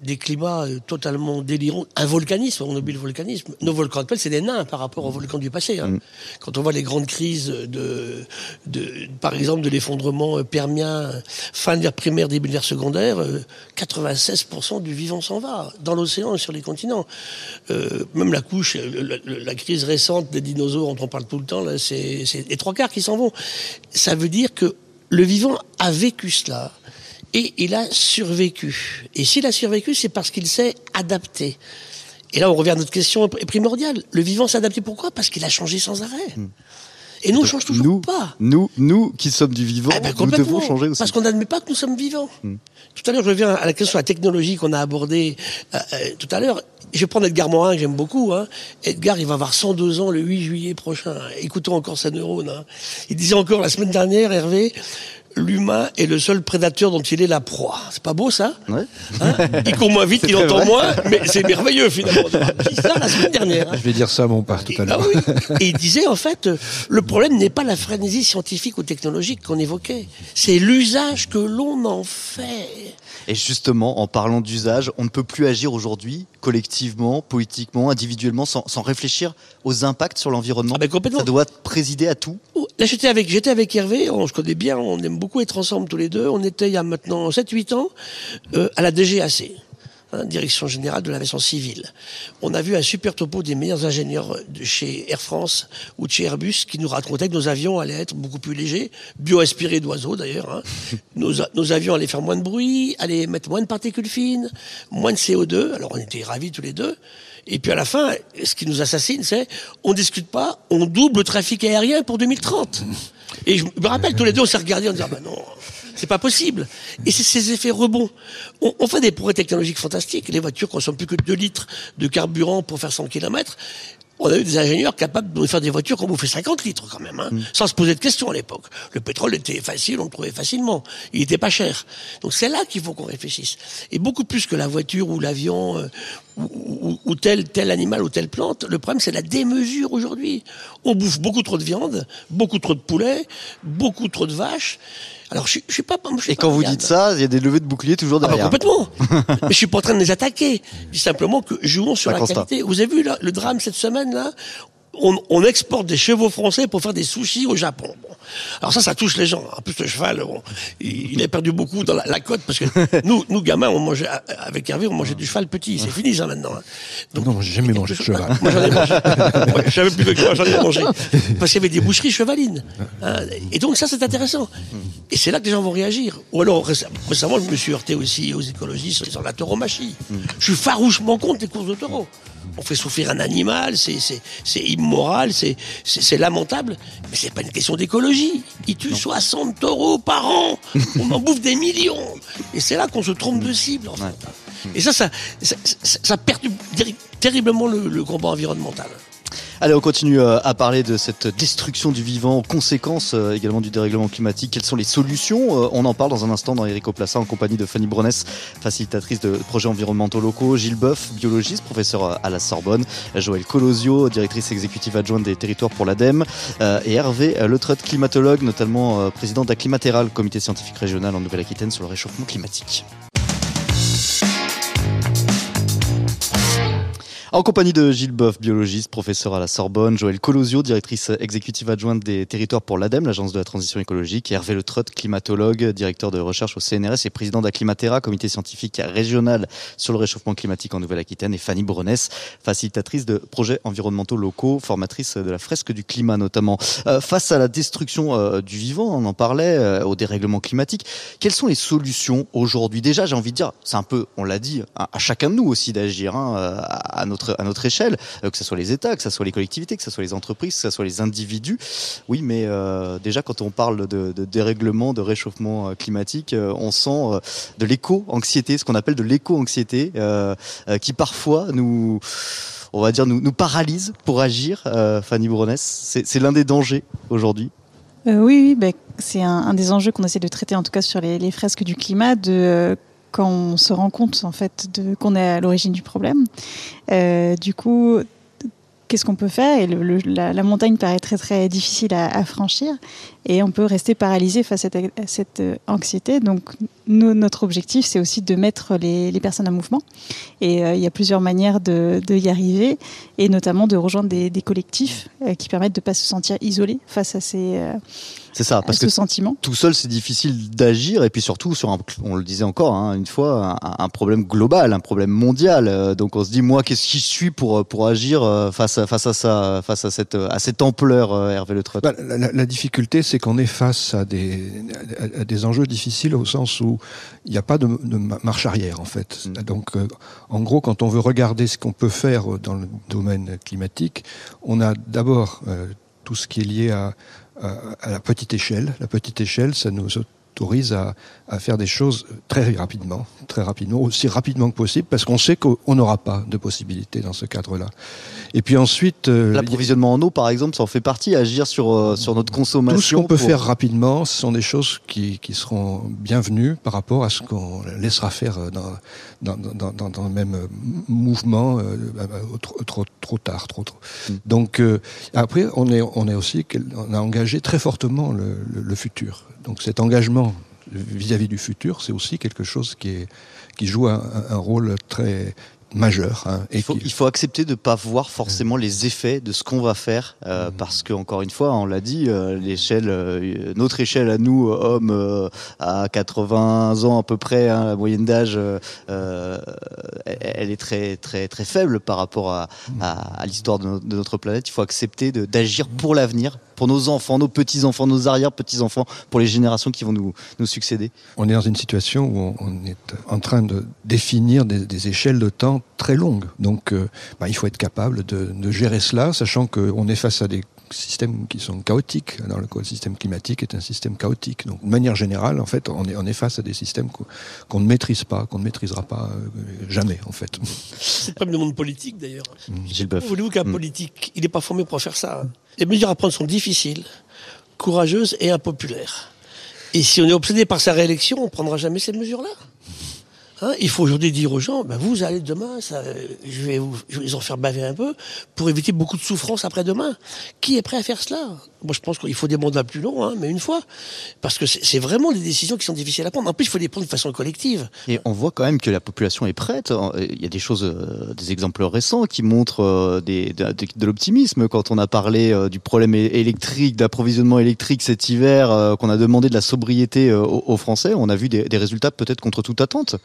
des climats euh, totalement délirants, un volcanisme, on oublie le volcanisme. Nos volcans actuels, c'est des nains par rapport aux volcans du passé. Hein. Mm. Quand on voit les grandes crises de, de par exemple, de l'effondrement euh, permien, fin de l'ère primaire, début de l'ère secondaire, 96% euh, du vivant s'en va, dans l'océan et sur les continents. Euh, même la couche, la, la, crise récente des dinosaures dont on parle tout le temps, là, c'est les trois quarts qui s'en vont. Ça veut dire que le vivant a vécu cela et il a survécu. Et s'il a survécu, c'est parce qu'il s'est adapté. Et là, on revient à notre question primordiale. Le vivant s'est adapté pourquoi? Parce qu'il a changé sans arrêt. Hmm. Et nous, on change toujours nous, pas. Nous, nous qui sommes du vivant, eh ben, nous devons changer aussi. Parce qu'on n'admet pas que nous sommes vivants. Hmm. Tout à l'heure, je reviens à la question de la technologie qu'on a abordée euh, euh, tout à l'heure. Je vais prendre Edgar Morin, que j'aime beaucoup. Hein. Edgar, il va avoir 102 ans le 8 juillet prochain. Écoutons encore sa neurone. Hein. Il disait encore la semaine dernière, Hervé, l'humain est le seul prédateur dont il est la proie. C'est pas beau ça ouais. Hein il court moins vite, il entend moins, mais c'est merveilleux finalement. Il ça la semaine dernière. Hein. Je vais dire ça à mon père tout à l'heure. Ah oui. Et il disait en fait, le problème n'est pas la frénésie scientifique ou technologique qu'on évoquait, c'est l'usage que l'on en fait. Et justement, en parlant d'usage, on ne peut plus agir aujourd'hui collectivement, politiquement, individuellement, sans, réfléchir aux impacts sur l'environnement. Ah ben complètement. Ça doit présider à tout. Là, j'étais avec, j'étais avec Hervé, on se connaît bien, on aime beaucoup être ensemble tous les deux. On était il y a maintenant 7-8 ans euh, à la DGAC. Hein, direction générale de l'aviation civile. On a vu un super topo des meilleurs ingénieurs de chez Air France ou de chez Airbus qui nous racontaient que nos avions allaient être beaucoup plus légers, bio-aspirés d'oiseaux d'ailleurs. Hein. Nos, nos, avions allaient faire moins de bruit, allaient émettre moins de particules fines, moins de CO2. Alors on était ravis tous les deux. Et puis à la fin, ce qui nous assassine, c'est on discute pas, on double le trafic aérien pour 2030. Et je me rappelle tous les deux, on s'est regardés en disant bah non, c'est pas possible. Et c'est ces effets rebonds. On, on, fait des progrès technologiques fantastiques. Les voitures consomment plus que 2 litres de carburant pour faire 100 km on a eu des ingénieurs capables de faire des voitures qu'on fait 50 litres quand même, hein, mm. sans se poser de questions à l'époque. Le pétrole était facile, on le trouvait facilement. Il était pas cher. Donc c'est là qu'il faut qu'on réfléchisse. Et beaucoup plus que la voiture ou l'avion euh, ou, ou, tel tel animal ou telle plante, le problème c'est la démesure aujourd'hui. On bouffe beaucoup trop de viande, beaucoup trop de poulet, beaucoup trop de vaches. Alors, je, je suis pas. Je et quand vous dites ça, il y a des levées de boucliers toujours ah bah, derrière. complètement. Mais je suis pas en train de les attaquer. Je dis simplement que jouons sur la qualité. Vous avez vu là, le drame cette semaine là on, exporte des chevaux français pour faire des sushis au Japon. Alors ça, ça touche les gens. En plus, le cheval, il, a perdu beaucoup dans la, côte parce que nous, nous gamins, on mangeait avec Hervé, on mangeait du cheval petit. C'est fini ça maintenant. Hein. Donc, non, j'ai jamais mangé de cheval. Moi, j'en ai mangé. Je savais plus de j'en ai mangé parce qu'il y avait des boucheries chevalines. Hein. Et donc ça, c'est intéressant. Et c'est là que les gens vont réagir. Ou alors récemment, je me suis heurté aussi aux écologistes sur la tauromachie. Je suis farouchement contre les courses de taureaux on fait souffrir un animal, c'est immoral, c'est lamentable, mais c'est pas une question d'écologie. Il tue 60 taureaux par an, on en bouffe des millions. Et c'est là qu'on se trompe de cible. En fait. Et ça ça, ça, perturbe terriblement le combat environnemental. Allez, on continue euh, à parler de cette destruction du vivant, conséquences euh, également du dérèglement climatique. Quelles sont les solutions euh, On en parle dans un instant dans Eric Plassa en compagnie de Fanny Bronès, facilitatrice de projets environnementaux locaux, Gilles Boeuf, biologiste, professeur à la Sorbonne, Joël Colosio, directrice exécutive adjointe des territoires pour l'ADEME, et Hervé Letrut, climatologue, notamment président d'Acclimatéral, comité scientifique régional en Nouvelle-Aquitaine sur le réchauffement climatique. En compagnie de Gilles Boeuf, biologiste, professeur à la Sorbonne, Joël Colosio, directrice exécutive adjointe des territoires pour l'ADEME, l'agence de la transition écologique, Hervé Le climatologue, directeur de recherche au CNRS et président d'Acclimatera, comité scientifique régional sur le réchauffement climatique en Nouvelle-Aquitaine, et Fanny Bronès, facilitatrice de projets environnementaux locaux, formatrice de la fresque du climat notamment. Euh, face à la destruction euh, du vivant, on en parlait, euh, au dérèglement climatique, quelles sont les solutions aujourd'hui? Déjà, j'ai envie de dire, c'est un peu, on l'a dit, à, chacun de nous aussi d'agir, hein, à notre à notre échelle, euh, que ce soit les États, que ce soit les collectivités, que ce soit les entreprises, que ce soit les individus. Oui, mais euh, déjà quand on parle de, dérèglement, de réchauffement euh, climatique, on sent de l'éco-anxiété, ce qu'on appelle de l'éco-anxiété, qui parfois nous on va dire, nous, paralyse pour agir. Fanny Bouronnès, c'est l'un des dangers aujourd'hui. oui, oui ben, c'est un, des enjeux qu'on essaie de traiter, en tout cas sur les fresques du climat, de quand on se rend compte en fait de qu'on est à l'origine du problème. Euh, du coup, qu'est-ce qu'on peut faire? Et la, montagne paraît très très difficile à, franchir et on peut rester paralysé face à cette, à cette anxiété. Donc nous, notre objectif, c'est aussi de mettre les, les, personnes en mouvement. Et euh, il y a plusieurs manières de, de, y arriver, et notamment de rejoindre des, des collectifs euh, qui permettent de ne pas se sentir isolé face à ces euh, c'est ça, parce que sentiment. tout seul c'est difficile d'agir et puis surtout sur un, on le disait encore hein, une fois, un, un, problème global, un problème mondial. Donc on se dit moi qu'est-ce qui je suis pour pour agir face à face à ça, face à cette à cette ampleur, Hervé Le Trott. Bah, la, la, la, difficulté c'est qu'on est face à des à des enjeux difficiles au sens où il n'y a pas de, de, marche arrière en fait. Mmh. Donc euh, en gros quand on veut regarder ce qu'on peut faire dans le domaine climatique, on a d'abord euh, tout ce qui est lié à à la petite échelle. La petite échelle, ça nous autorise à, à faire des choses très rapidement, très rapidement, aussi rapidement que possible, parce qu'on sait qu'on n'aura pas de possibilité dans ce cadre-là. Et puis ensuite, euh, l'approvisionnement en eau, par exemple, ça en fait partie, agir sur euh, sur notre consommation. Tout ce qu'on peut faire rapidement, ce sont des choses qui, qui seront bienvenues par rapport à ce qu'on laissera faire dans dans, dans, dans, dans le même mouvement euh, trop, trop trop tard, trop trop. Mm. Donc après, on est on est aussi on a engagé très fortement le, le, le futur. Donc cet engagement vis-à-vis -vis du futur, c'est aussi quelque chose qui, est, qui joue un, un rôle très majeur. Hein, et il, faut, qui... il faut accepter de ne pas voir forcément les effets de ce qu'on va faire, euh, mmh. parce que encore une fois, on l'a dit, euh, l'échelle, euh, notre échelle à nous, hommes, à 80 ans à peu près, hein, la moyenne d'âge, elle est très très très faible par rapport à, à, à l'histoire de, de, notre planète. Il faut accepter d'agir pour l'avenir, pour nos enfants, nos petits-enfants, nos arrière-petits-enfants, pour les générations qui vont nous, nous succéder On est dans une situation où on est en train de définir des, échelles de temps très longues. Donc euh, bah, il faut être capable de, de gérer cela, sachant qu'on est face à des systèmes qui sont chaotiques. Alors le système climatique est un système chaotique. Donc de manière générale, en fait, on est, on est face à des systèmes qu'on qu ne maîtrise pas, qu'on ne maîtrisera pas euh, jamais, en fait. C'est le problème du monde politique, d'ailleurs. Mmh. Voulez-vous qu'un mmh. politique, il n'est pas formé pour faire ça. Les mesures à prendre sont difficiles, courageuses et impopulaires. Et si on est obsédé par sa réélection, on ne prendra jamais ces mesures-là. Hein, il faut aujourd'hui dire aux gens, ben vous allez demain, ça, je, vais vous, je vais les en faire baver un peu pour éviter beaucoup de souffrance après-demain. Qui est prêt à faire cela? Moi, je pense qu'il faut des mandats plus longs, hein, mais une fois, parce que c'est vraiment des décisions qui sont difficiles à prendre. En plus, il faut les prendre de façon collective. Et on voit quand même que la population est prête. Il y a des choses, euh, des exemples récents qui montrent euh, de, l'optimisme. Quand on a parlé euh, du problème électrique, d'approvisionnement électrique cet hiver, qu'on a demandé de la sobriété aux, Français, on a vu des résultats peut-être contre toute attente.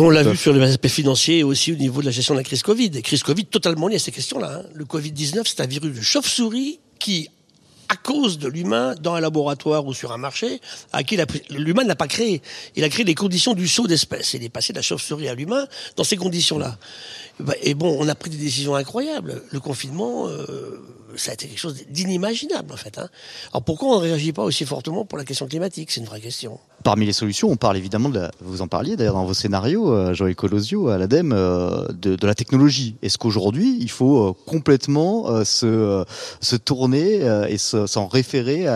On l'a vu sur les aspects financiers et aussi au niveau de la gestion de la crise Covid. Et crise Covid totalement liée à ces questions-là. Hein. Le Covid-19, c'est un virus de chauve-souris qui, à cause de l'humain, dans un laboratoire ou sur un marché, à qui l'humain n'a pas créé. Il a créé les conditions du saut d'espèce. Il est passé de la chauve-souris à l'humain dans ces conditions-là. Et bon, on a pris des décisions incroyables. Le confinement, euh, ça a été quelque chose d'inimaginable en fait. Hein. Alors pourquoi on ne réagit pas aussi fortement pour la question climatique? C'est une vraie question. Parmi les solutions, on parle évidemment de la, vous en parliez d'ailleurs dans vos scénarios, euh, Jean-Yves Colosio à l'ADEME, euh, de, la technologie. Est-ce qu'aujourd'hui il faut complètement se, tourner et s'en se, référer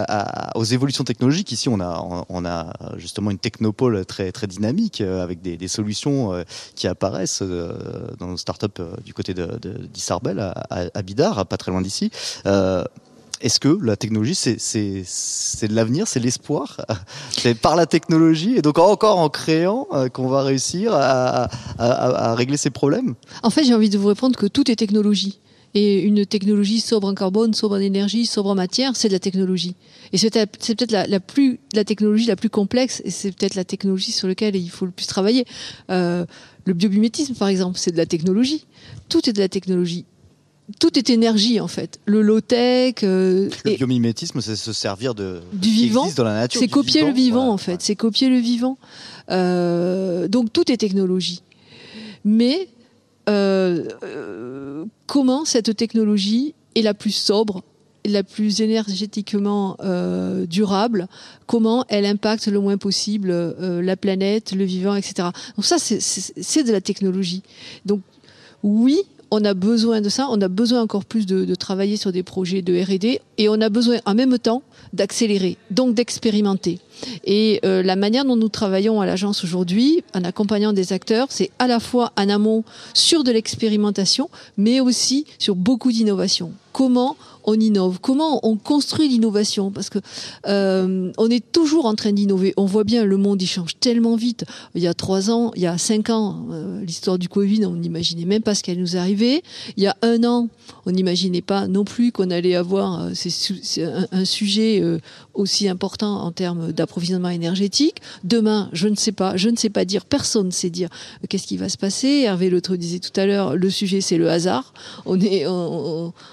aux évolutions technologiques? Ici, on a, justement une technopole très, très dynamique avec des, des solutions qui apparaissent dans nos startups du côté de, de d'Issarbel à, Bidar, pas très loin d'ici. Euh, est-ce que la technologie, c'est de l'avenir, c'est l'espoir? C'est par la technologie et donc encore en créant euh, qu'on va réussir à, à, régler ces problèmes? En fait, j'ai envie de vous répondre que tout est technologie. Et une technologie sobre en carbone, sobre en énergie, sobre en matière, c'est de la technologie. Et c'est peut-être la, plus, la technologie la plus complexe et c'est peut-être la technologie sur laquelle il faut le plus travailler. Euh, le biomimétisme, par exemple, c'est de la technologie. Tout est de la technologie tout est énergie en fait. Le low-tech. Euh, le biomimétisme, c'est se servir de du vivant. dans la nature. C'est copier vivant. le vivant voilà. en fait. Ouais. C'est copier le vivant. Euh, donc tout est technologie. Mais euh, euh, comment cette technologie est la plus sobre, la plus énergétiquement euh, durable, comment elle impacte le moins possible euh, la planète, le vivant, etc. Donc ça, c'est de la technologie. Donc oui, on a besoin de ça, on a besoin encore plus de, de travailler sur des projets de R&D et on a besoin en même temps d'accélérer, donc d'expérimenter. Et euh, la manière dont nous travaillons à l'agence aujourd'hui, en accompagnant des acteurs, c'est à la fois en amont sur de l'expérimentation, mais aussi sur beaucoup d'innovation. Comment on innove? Comment on construit l'innovation? Parce que euh, on est toujours en train d'innover. On voit bien le monde il change tellement vite. Il y a trois ans, il y a cinq ans, euh, l'histoire du Covid, on n'imaginait même pas ce qu'elle nous arrivait. Il y a un an, on n'imaginait pas non plus qu'on allait avoir euh, un, sujet aussi important en termes d'approvisionnement énergétique. Demain, je ne sais pas, je ne sais pas dire, personne ne sait dire qu'est-ce qui va se passer. Hervé L'autre disait tout à l'heure, le sujet c'est le hasard. On est,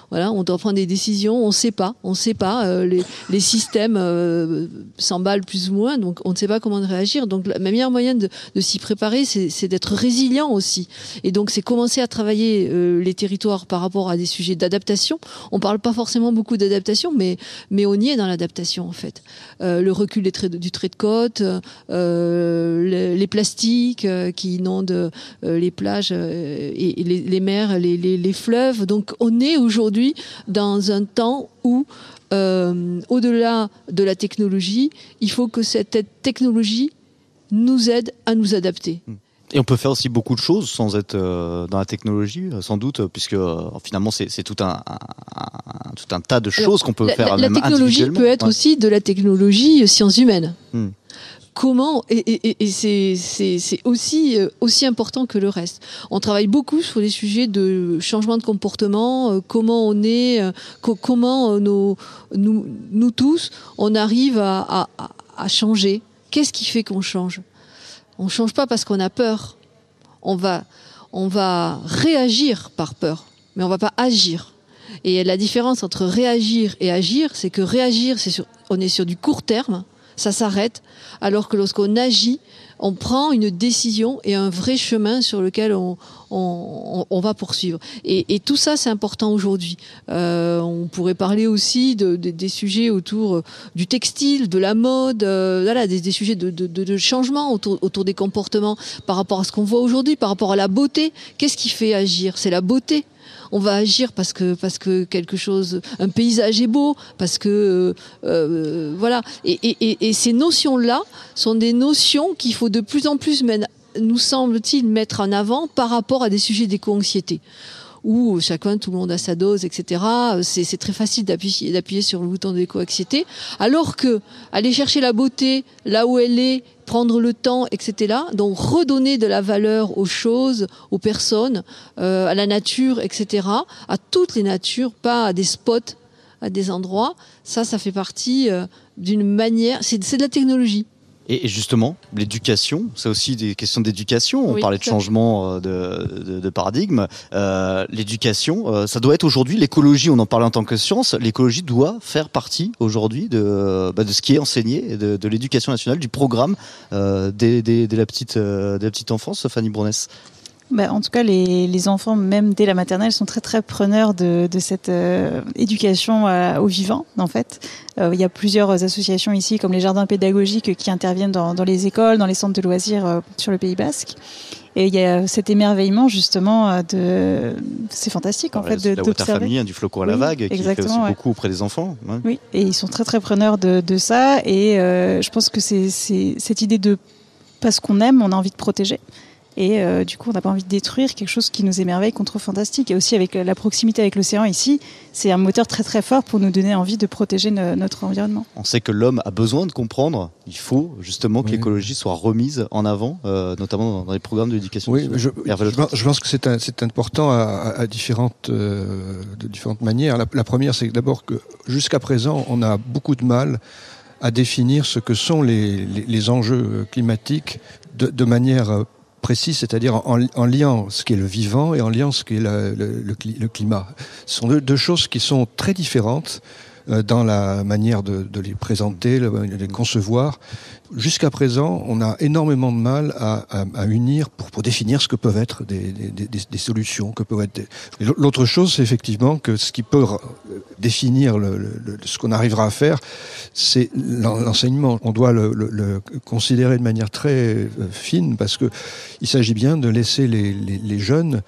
voilà, on doit prendre des décisions, on ne sait pas, on ne sait pas. Euh, les, systèmes euh, s'emballent plus ou moins, donc on ne sait pas comment réagir. Donc la meilleure moyen de, s'y préparer, c'est d'être résilient aussi. Et donc c'est commencer à travailler euh, les territoires par rapport à des sujets d'adaptation. On parle pas forcément beaucoup d'adaptation, mais mais on y est dans l'adaptation en fait. Le recul du trait de côte, les, plastiques qui inondent les plages et, les, mers, les, les fleuves. Donc on est aujourd'hui dans un temps où euh, au-delà de la technologie, il faut que cette technologie nous aide à nous adapter. Et on peut faire aussi beaucoup de choses sans être euh, dans la technologie, sans doute, puisque euh, finalement c'est tout un, un, un, tout un tas de choses qu'on peut la, faire. La, même la technologie peut être ouais. aussi de la technologie sciences humaines. Hmm. Comment et, c'est aussi euh, aussi important que le reste. On travaille beaucoup sur les sujets de changement de comportement, euh, comment on est, euh, co comment nous, tous on arrive à, changer. Qu'est-ce qui fait qu'on change? On change pas parce qu'on a peur. On va on va réagir par peur, mais on va pas agir. Et la différence entre réagir et agir, c'est que réagir, c'est on est sur du court terme ça s'arrête, alors que lorsqu'on agit, on prend une décision et un vrai chemin sur lequel on, on, on va poursuivre. Et, et tout ça, c'est important aujourd'hui. Euh, on pourrait parler aussi de, de, des sujets autour du textile, de la mode, euh, voilà, des, des sujets de, de, changement autour, autour des comportements par rapport à ce qu'on voit aujourd'hui, par rapport à la beauté. Qu'est-ce qui fait agir? C'est la beauté on va agir parce que parce que quelque chose, un paysage est beau, parce que euh, voilà. Et, et, et ces notions-là sont des notions qu'il faut de plus en plus, nous semble-t-il, mettre en avant par rapport à des sujets d'éco-anxiété où chacun, tout le monde a sa dose, etc. C'est très facile d'appuyer, d'appuyer sur le bouton de l'éco-anxiété. Alors que aller chercher la beauté là où elle est, prendre le temps, etc. Donc redonner de la valeur aux choses, aux personnes, euh, à la nature, etc. À toutes les natures, pas à des spots, à des endroits. Ça, ça fait partie euh, d'une manière. C'est de la technologie. Et justement, l'éducation, c'est aussi des questions d'éducation. On oui, parlait de changement de, de, de paradigme. Euh, l'éducation, euh, ça doit être aujourd'hui l'écologie. On en parle en tant que science. L'écologie doit faire partie aujourd'hui de, bah, de ce qui est enseigné, de, de l'éducation nationale, du programme euh, dès, dès, dès, la petite, dès la petite enfance. Fanny Bournès. Bah, en tout cas, les, les, enfants, même dès la maternelle, sont très très preneurs de, de cette euh, éducation euh, au vivant. En fait, euh, il y a plusieurs associations ici, comme les jardins pédagogiques, qui interviennent dans, dans les écoles, dans les centres de loisirs euh, sur le Pays Basque. Et il y a cet émerveillement justement de, c'est fantastique en ouais, fait de la hein, du flocon à la vague, qui fait aussi ouais. beaucoup auprès des enfants. Ouais. Oui, et ils sont très très preneurs de, de ça. Et je pense que c'est cette idée de parce qu'on aime, on a envie de protéger. Et euh, du coup, on n'a pas envie de détruire quelque chose qui nous émerveille contre fantastique. Et aussi avec la proximité avec l'océan ici, c'est un moteur très très fort pour nous donner envie de protéger no notre environnement. On sait que l'homme a besoin de comprendre. Il faut justement que oui. l'écologie soit remise en avant, euh, notamment dans les programmes d'éducation. Oui, je, je, je, pense que c'est important à, à différentes, euh, de différentes manières. La, la première, c'est d'abord que jusqu'à présent, on a beaucoup de mal à définir ce que sont les, les, les enjeux climatiques de, de manière précis, c'est-à-dire en, liant ce qui est le vivant et en liant ce qui est le, le, climat. Ce sont deux, choses qui sont très différentes dans la manière de, les présenter, de les concevoir. Jusqu'à présent, on a énormément de mal à, unir pour, définir ce que peuvent être des, solutions, que peuvent être. L'autre chose, c'est effectivement que ce qui peut définir ce qu'on arrivera à faire, c'est l'enseignement. On doit le, considérer de manière très fine parce que il s'agit bien de laisser les jeunes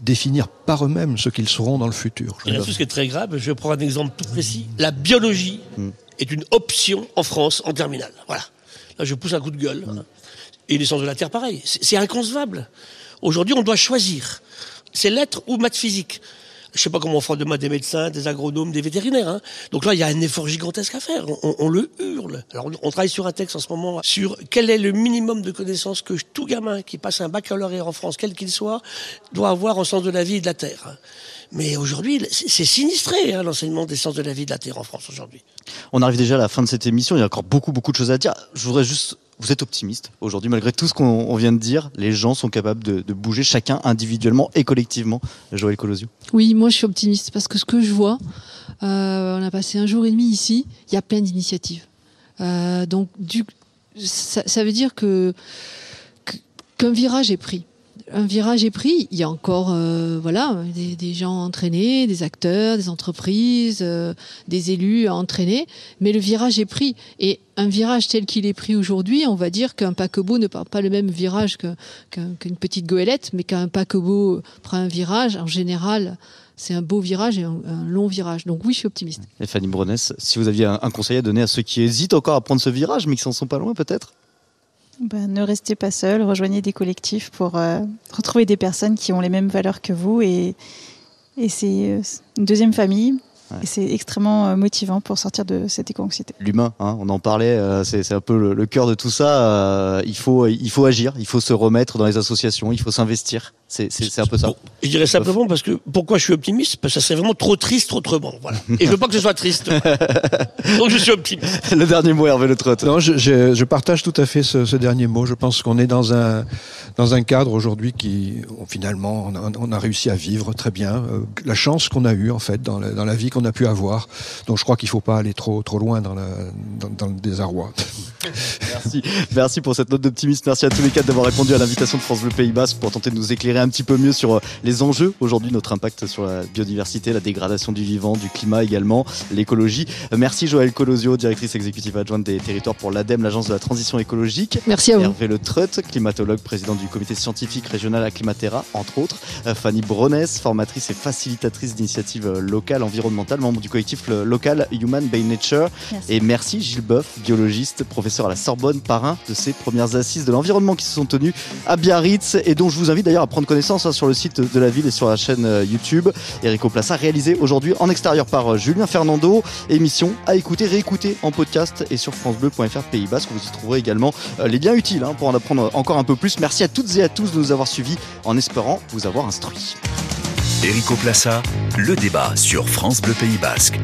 définir par eux-mêmes ce qu'ils seront dans le futur. Il y a tout ce qui est très grave. Je prends un exemple tout précis. La biologie Mm. est une option en France en terminale. Voilà. Là, je pousse un coup de gueule. Et l'essence de la Terre, pareil. C'est c'est inconcevable. Aujourd'hui, on doit choisir. C'est lettres ou maths physique. Je sais pas comment on fera demain des médecins, des agronomes, des vétérinaires. hein. Donc là, il y a un effort gigantesque à faire. On, le hurle. Alors, on travaille sur un texte en ce moment sur quel est le minimum de connaissances que tout gamin qui passe un baccalauréat en France, quel qu'il soit, doit avoir en sens de la vie et de la terre. Mais aujourd'hui, c'est c'est sinistré, hein, l'enseignement des sciences de la vie et de la terre en France aujourd'hui. On arrive déjà à la fin de cette émission. Il y a encore beaucoup, beaucoup de choses à dire. Je voudrais juste. Vous êtes optimiste aujourd'hui, malgré tout ce qu'on on vient de dire. Les gens sont capables de, bouger, chacun individuellement et collectivement. Joël Colosio. Oui, moi je suis optimiste parce que ce que je vois, euh, on a passé un jour et demi ici, il y a plein d'initiatives. Euh, donc ça, veut dire que- qu'un virage est pris. Un virage est pris. Il y a encore, euh, voilà, des, des gens entraînés, des acteurs, des entreprises, euh, des élus à entraîner, mais le virage est pris. Et un virage tel qu'il est pris aujourd'hui, on va dire qu'un paquebot ne prend pas le même virage qu'une petite goélette, mais qu'un paquebot prend un virage, en général, c'est un beau virage et un, long virage. Donc oui, je suis optimiste. Et Fanny Bronès, si vous aviez un, un conseil à donner à ceux qui hésitent encore à prendre ce virage, mais qui s'en sont pas loin peut-être? Ben, ne restez pas seul, rejoignez des collectifs pour euh, retrouver des personnes qui ont les mêmes valeurs que vous et, et c'est euh, une deuxième famille. Ouais. Et c'est extrêmement euh, motivant pour sortir de cette éco-anxiété. L'humain, hein, on en parlait, euh, c'est c'est un peu le, le cœur de tout ça. euh, il, faut, il faut agir, il faut se remettre dans les associations, il faut s'investir. C'est c'est- c'est un peu ça. Bon, je dirais simplement parce que pourquoi je suis optimiste? Parce que ça serait vraiment trop triste autrement. Voilà. Et je veux pas que ce soit triste. Donc je suis optimiste. Le dernier mot, Hervé Le Trotte. Non, je, je- je partage tout à fait ce, ce dernier mot. Je pense qu'on est dans un dans un cadre aujourd'hui qui finalement on a, on a réussi à vivre très bien. Euh, la chance qu'on a eue en fait dans la, dans la vie qu'on a pu avoir. Donc je crois qu'il faut pas aller trop trop loin dans, la, dans, dans le désarroi. Merci. Merci pour cette note d'optimisme. Merci à tous les quatre d'avoir répondu à l'invitation de France Bleu Pays Basque pour tenter de nous éclairer un petit peu mieux sur euh, les enjeux aujourd'hui, notre impact sur la biodiversité, la dégradation du vivant, du climat également, l'écologie. Euh, Merci Joël Colosio, directrice exécutive adjointe des territoires pour l'ADEME, l'agence de la transition écologique. Merci à vous. Hervé Le Treut, climatologue, président du comité scientifique régional Acclimatera, entre autres. Euh, Fanny Bronès, formatrice et facilitatrice d'initiatives locales environnementales, membre du collectif local Human by Nature. Merci. Et merci Gilles Boeuf, biologiste, professeur à la Sorbonne, parrain de ces premières assises de l'environnement qui se sont tenues à Biarritz et dont je vous invite d'ailleurs à prendre connaissance hein, sur le site de la ville et sur la chaîne euh, YouTube. Eric Plaza réalisé aujourd'hui en extérieur par euh, Julien Fernando. Émission à écouter, réécouter en podcast et sur francebleu.fr Pays Basque. Vous y trouverez également euh, les liens utiles hein, pour en apprendre encore un peu plus. Merci à toutes et à tous de nous avoir suivis en espérant vous avoir instruit. Erico Plaça, le débat sur France Bleu Pays Basque.